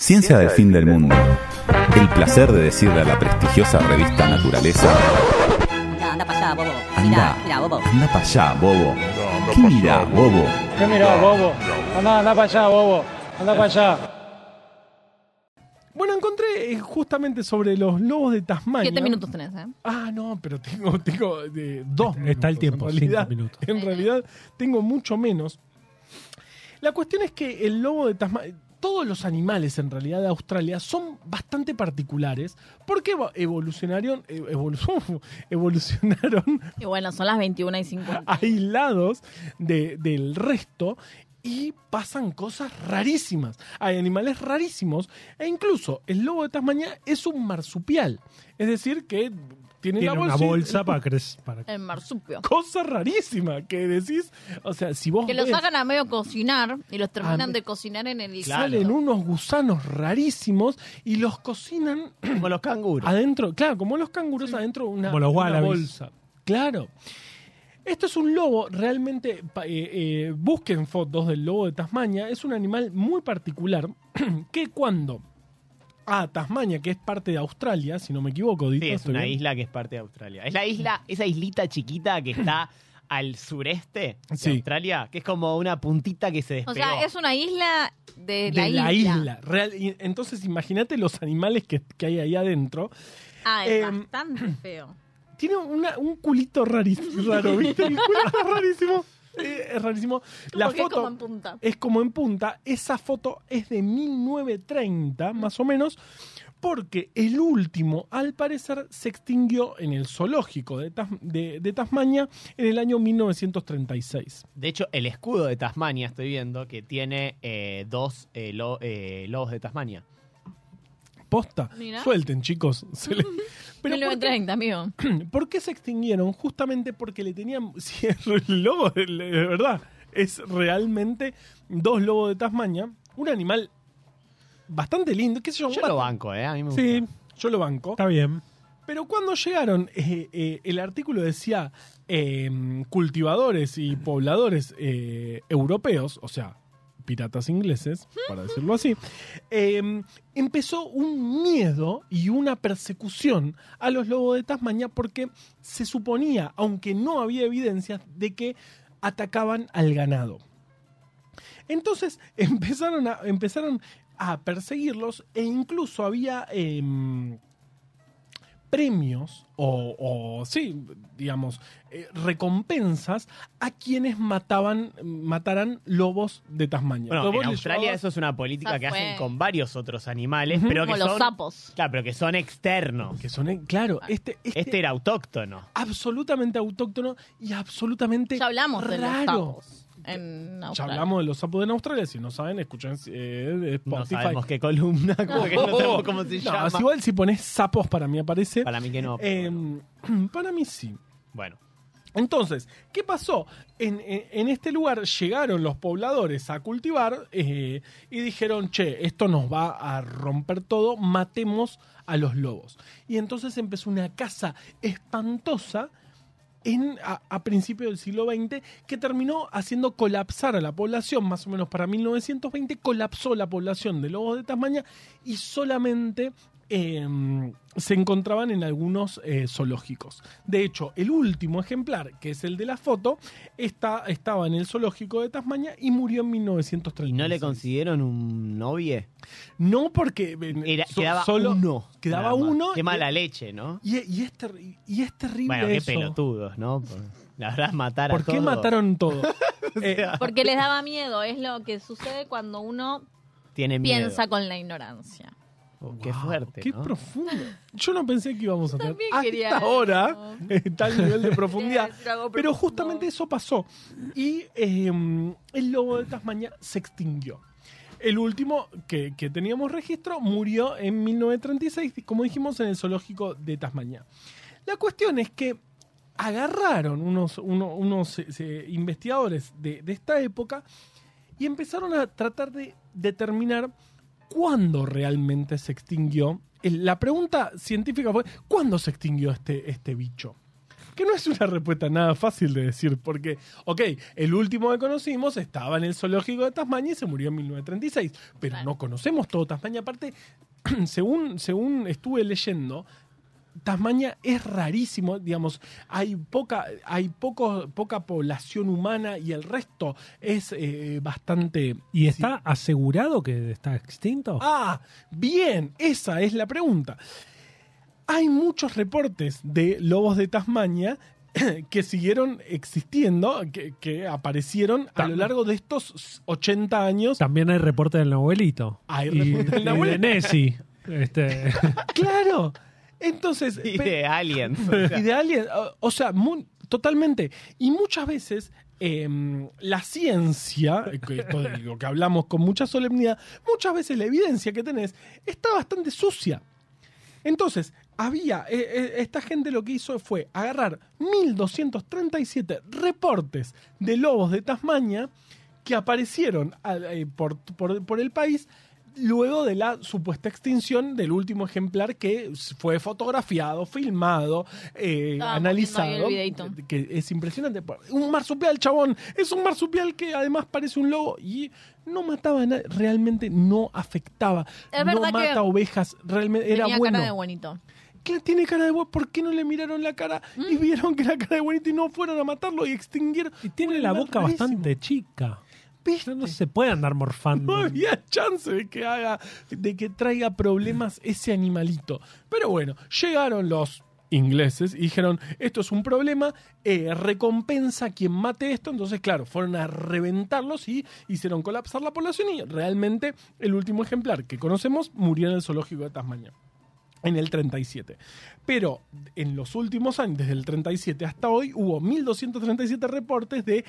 Ciencia del fin del mundo. El placer de decirle a la prestigiosa revista Naturaleza. Anda, anda para allá, bobo. Anda, Mira, mira, bobo. anda para allá, bobo. ¿Qué mira, bobo? ¿Qué mirá, bobo? Anda, anda para allá, bobo. Anda para allá. Bueno, encontré eh, justamente sobre los lobos de Tasmania. Siete minutos tenés, ¿eh? Ah, no, pero tengo, tengo eh, dos Está el minutos, tiempo, En realidad, cinco minutos. en realidad tengo mucho menos. La cuestión es que el lobo de Tasmania, todos los animales en realidad de Australia son bastante particulares porque evo- evolucionaron, eh, evolu- evolucionaron Y bueno, son las 21 y 50. aislados de- del resto y pasan cosas rarísimas. Hay animales rarísimos e incluso el lobo de Tasmania es un marsupial. Es decir, que tiene, una bolsa- para crecer. Para... El marsupio. Cosa rarísima que decís. O sea, si vos Que los sacan a medio cocinar y los terminan Ah, de cocinar en el salen unos gusanos rarísimos y los cocinan Como los canguros. adentro, claro, como los canguros adentro de una, Como los una wallabies. bolsa. Claro. Esto es un lobo, realmente, eh, eh, busquen fotos del lobo de Tasmania, es un animal muy particular que cuando a Tasmania, que es parte de Australia, si no me equivoco, Dito, Sí, es ¿estoy una bien? isla que es parte de Australia. Es la isla, esa islita chiquita que está al sureste de Sí. Australia, que es como una puntita que se O despegó. sea, es una isla de, de la, isla. Real- y entonces imagínate los animales que, que hay ahí adentro. Ah, es Em, bastante feo. Tiene una- un culito rarísimo, raro, ¿viste? El culito rarísimo. Es rarísimo. La es foto como en punta. es como en punta. Esa foto es de 1930, más o menos, porque el último, al parecer, se extinguió en el zoológico de, Tas- de- de Tasmania en el año 1936. De hecho, el escudo de Tasmania, estoy viendo, que tiene eh, dos eh, lo- eh, lobos de Tasmania. Posta. Mira. Suelten, chicos. Se le- Pero ¿por qué, 1930, amigo. por qué se extinguieron? Justamente porque le tenían... Si es el lobo, de de verdad, es realmente dos lobos de Tasmania. Un animal bastante lindo. ¿Qué sé yo? Yo lo banco, ¿eh? A mí me gusta. Sí, yo lo banco. Está bien. Pero cuando llegaron, eh, eh, el artículo decía eh, cultivadores y pobladores eh, europeos, o sea, piratas ingleses, para decirlo así, eh, empezó un miedo y una persecución a los lobos de Tasmania porque se suponía, aunque no había evidencias, de que atacaban al ganado. Entonces empezaron a, empezaron a perseguirlos e incluso había em, premios o, o, sí, digamos, eh, recompensas a quienes mataban, mataran lobos de Tasmania. Bueno, Entonces en Australia llevabas- eso es una política que hacen con varios otros animales, Ujú. pero que Como los son... sapos. Claro, pero que son externos. que son, eh, claro, este, este, Este era autóctono. absolutamente autóctono y absolutamente Ya hablamos de los raro. sapos en Ya hablamos de los sapos en Australia, si no saben, escuchen eh, No sabemos qué columna, porque no sabemos cómo se No, llama. es igual si pones sapos para mí aparece. Para mí que no. Eh, para mí sí. bueno, Entonces, ¿qué pasó? En, en- en este lugar llegaron los pobladores a cultivar eh, y dijeron, che, esto nos va a romper todo, matemos a los lobos. Y entonces empezó una caza espantosa en, a, principios del siglo XX que terminó haciendo colapsar a la población, más o menos para 1920, colapsó la población de lobos de Tasmania y solamente eh, se encontraban en algunos eh, zoológicos. De hecho, el último ejemplar, que es el de la foto, está, estaba en el zoológico de Tasmania y murió en 1930. ¿y no le consiguieron un novie? No porque Era, so- quedaba solo uno. quedaba uno Qué y- mala leche, ¿no? Y, y es, terri- y es terrible Bueno, qué eso. pelotudos, ¿no? Por- La verdad, matar a ¿Por qué todos. mataron todo? Eh, Porque les daba miedo. Es lo que sucede cuando uno Tiene miedo. piensa con la ignorancia. Oh, qué Wow, fuerte, Qué ¿no? profundo. Yo no pensé que íbamos a tener hasta ahora eh, tal nivel de profundidad. Pero justamente eso pasó. Y eh, el lobo de Tasmania se extinguió. El último que, que teníamos registro murió en 1936, como dijimos, en el zoológico de Tasmania. La cuestión es que agarraron unos, uno- unos eh, eh, investigadores de, de esta época y empezaron a tratar de determinar cuándo realmente se extinguió. La pregunta científica fue, ¿cuándo se extinguió este, este bicho? que no es una respuesta nada fácil de decir, porque, ok, el último que conocimos estaba en el zoológico de Tasmania y se murió en 1936, pero no conocemos todo Tasmania. Aparte, según, según estuve leyendo, Tasmania es rarísimo, digamos, hay poca, hay poco, poca población humana y el resto es eh, bastante... ¿Y está asegurado que está extinto? Ah, bien, esa es la pregunta. Hay muchos reportes de lobos de Tasmania que siguieron existiendo, que, que aparecieron a lo largo de estos 80 años. También hay reporte del abuelito. Hay y, reporte del y de. Nessie. Este, Claro. Entonces, Y de aliens. y de alguien, o- o sea, totalmente. Y muchas veces em, la ciencia, esto de lo que hablamos con mucha solemnidad, muchas veces la evidencia que tenés está bastante sucia. Entonces, había, eh, eh, esta gente lo que hizo fue agarrar 1237 reportes de lobos de Tasmania que aparecieron eh, por, por- por el país luego de la supuesta extinción del último ejemplar que fue fotografiado, filmado, eh, Estábamos analizado. Que es impresionante. Un marsupial, chabón. Es un marsupial que además parece un lobo y no mataba a nadie. Realmente no afectaba. Es no que mata ovejas. Realmente era Tenía bueno. cara de buenito. ¿Qué tiene cara de bueno? ¿Por qué no le miraron la cara y Mm. vieron que era cara de buenito y no fueron a matarlo y extinguieron? y tiene la boca rarísimo. bastante chica. No se puede andar morfando. No había chance de que haga, de que traiga problemas ese animalito. Pero bueno, llegaron los ingleses y dijeron, esto es un problema, eh, recompensa a quien mate esto. Entonces, claro, fueron a reventarlos y hicieron colapsar la población y realmente el último ejemplar que conocemos murió en el zoológico de Tasmania. En el 37. Pero en los últimos años, desde el 37 hasta hoy, hubo 1237 reportes de.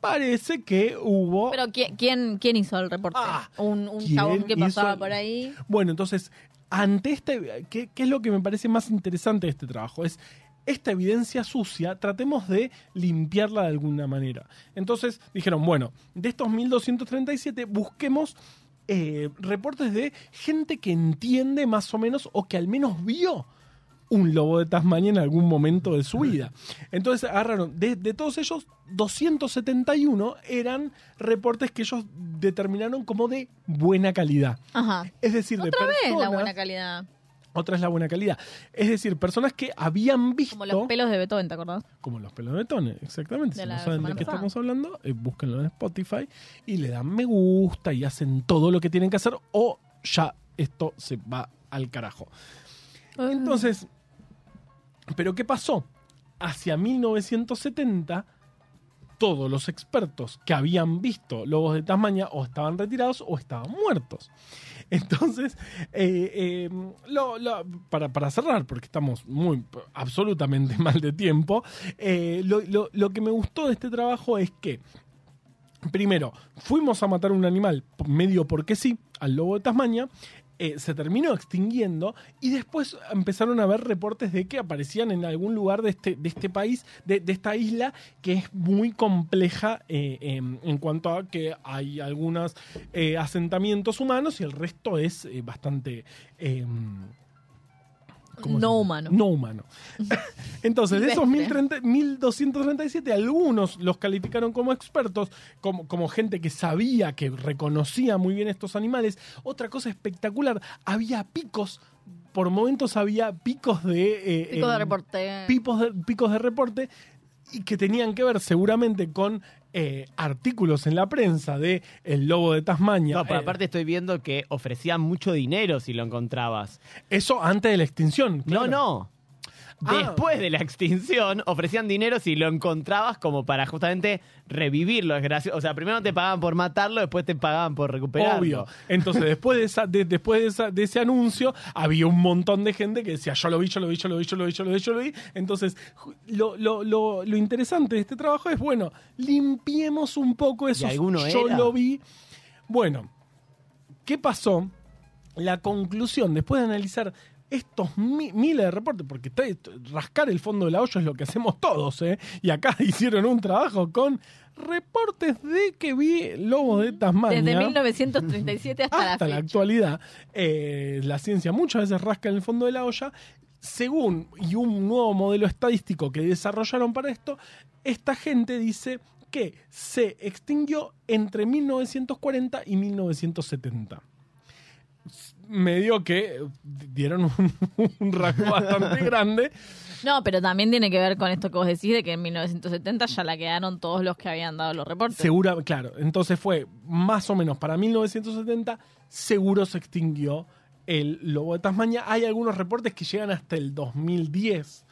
Parece que hubo. Pero ¿quién, quién, quién hizo el reporte? Ah, un un ¿quién chabón que pasaba hizo- por ahí. Bueno, entonces, ante este, ¿qué, qué es lo que me parece más interesante de este trabajo? Es esta evidencia sucia, tratemos de limpiarla de alguna manera. Entonces dijeron, bueno, de estos 1237, busquemos eh, reportes de gente que entiende más o menos o que al menos vio un lobo de Tasmania en algún momento de su vida. Entonces agarraron, de, de todos ellos, 271 eran reportes que ellos determinaron como de buena calidad. Ajá. Es decir, de Otra vez la personas- buena calidad. Otra es la buena calidad. Es decir, personas que habían visto. Como los pelos de Beethoven, ¿te acordás? como los pelos de Tone, exactamente. De si no saben de qué estamos hablando, eh, búsquenlo en Spotify y le dan me gusta y hacen todo lo que tienen que hacer o ya esto se va al carajo. Entonces, ¿pero qué pasó? Hacia 1970, todos los expertos que habían visto lobos de Tasmania o estaban retirados o estaban muertos. Entonces, eh, eh, para, cerrar, porque estamos muy absolutamente mal de tiempo, eh, lo, lo- lo que me gustó de este trabajo es que Primero, fuimos a matar un animal medio porque sí, al lobo de Tasmania. Eh, se terminó extinguiendo y después empezaron a ver reportes de que aparecían en algún lugar de este, de este país, de, esta isla, que es muy compleja eh, em, en cuanto a que hay algunos eh, asentamientos humanos y el resto es bastante... em, ¿cómo se No humano. No humano. Entonces, de esos Silvestre. 1030 1237, algunos los calificaron como expertos, como, como gente que sabía, que reconocía muy bien estos animales. Otra cosa espectacular, había picos, por momentos había picos de... eh, Pico de em, reporte. picos de, picos de reporte y que tenían que ver seguramente con eh, artículos en la prensa de El Lobo de Tasmania. No, pero Eh, aparte estoy viendo que ofrecían mucho dinero si lo encontrabas. eso antes de la extinción. claro. No, no. Ah. Después de la extinción, ofrecían dinero si lo encontrabas como para justamente revivirlo. Es gracioso. O sea, primero te pagaban por matarlo, después te pagaban por recuperarlo. Obvio. Entonces, después de esa, de- después de, esa- de ese anuncio, había un montón de gente que decía, yo lo vi, yo lo vi, yo lo vi, yo lo vi, yo lo vi, yo lo vi. Entonces, lo, lo, lo, lo interesante de este trabajo es, bueno, limpiemos un poco eso. alguno Yo era? lo vi. Bueno, ¿qué pasó? La conclusión, después de analizar estos mi- miles de reportes, porque rascar el fondo de la olla es lo que hacemos todos, ¿eh? Y acá hicieron un trabajo con reportes de que vi lobos de Tasmania Desde 1937 hasta, hasta la actualidad, eh, la ciencia muchas veces rasca en el fondo de la olla. según y un nuevo modelo estadístico que desarrollaron para esto, esta gente dice que se extinguió entre 1940 y 1970. Medio que dieron un, un rango bastante grande. No, pero también tiene que ver con esto que vos decís de que en 1970 ya la quedaron todos los que habían dado los reportes. Segura, claro. Entonces fue más o menos para 1970, seguro se extinguió el lobo de Tasmania. Hay algunos reportes que llegan hasta el 2010.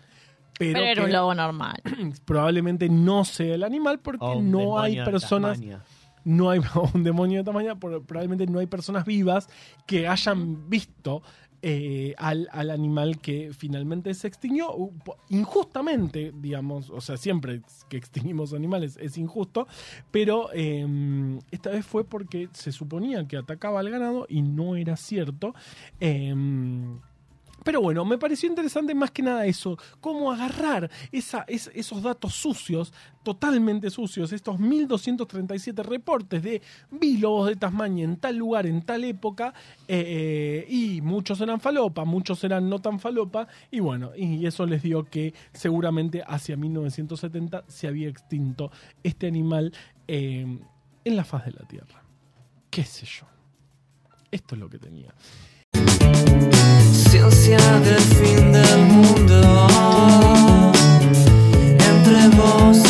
Pero, pero era un lobo normal. probablemente no sea el animal porque O un no hay personas Tasmania. No hay un demonio de tamaño, probablemente no hay personas vivas que hayan visto eh, al, al animal que finalmente se extinguió injustamente, digamos, o sea, siempre que extinguimos animales es injusto, pero eh, esta vez fue porque se suponía que atacaba al ganado y no era cierto. Eh, pero bueno, me pareció interesante más que nada eso, cómo agarrar esos datos sucios, totalmente sucios, estos 1237 reportes de vi lobos de Tasmania en tal lugar, en tal época, eh, y muchos eran falopa, muchos eran no tan falopa, y bueno, y eso les dio que seguramente hacia 1970 se había extinto este animal eh, en la faz de la Tierra. ¿Qué sé yo? Esto es lo que tenía conciencia del fin del mundo entre vos.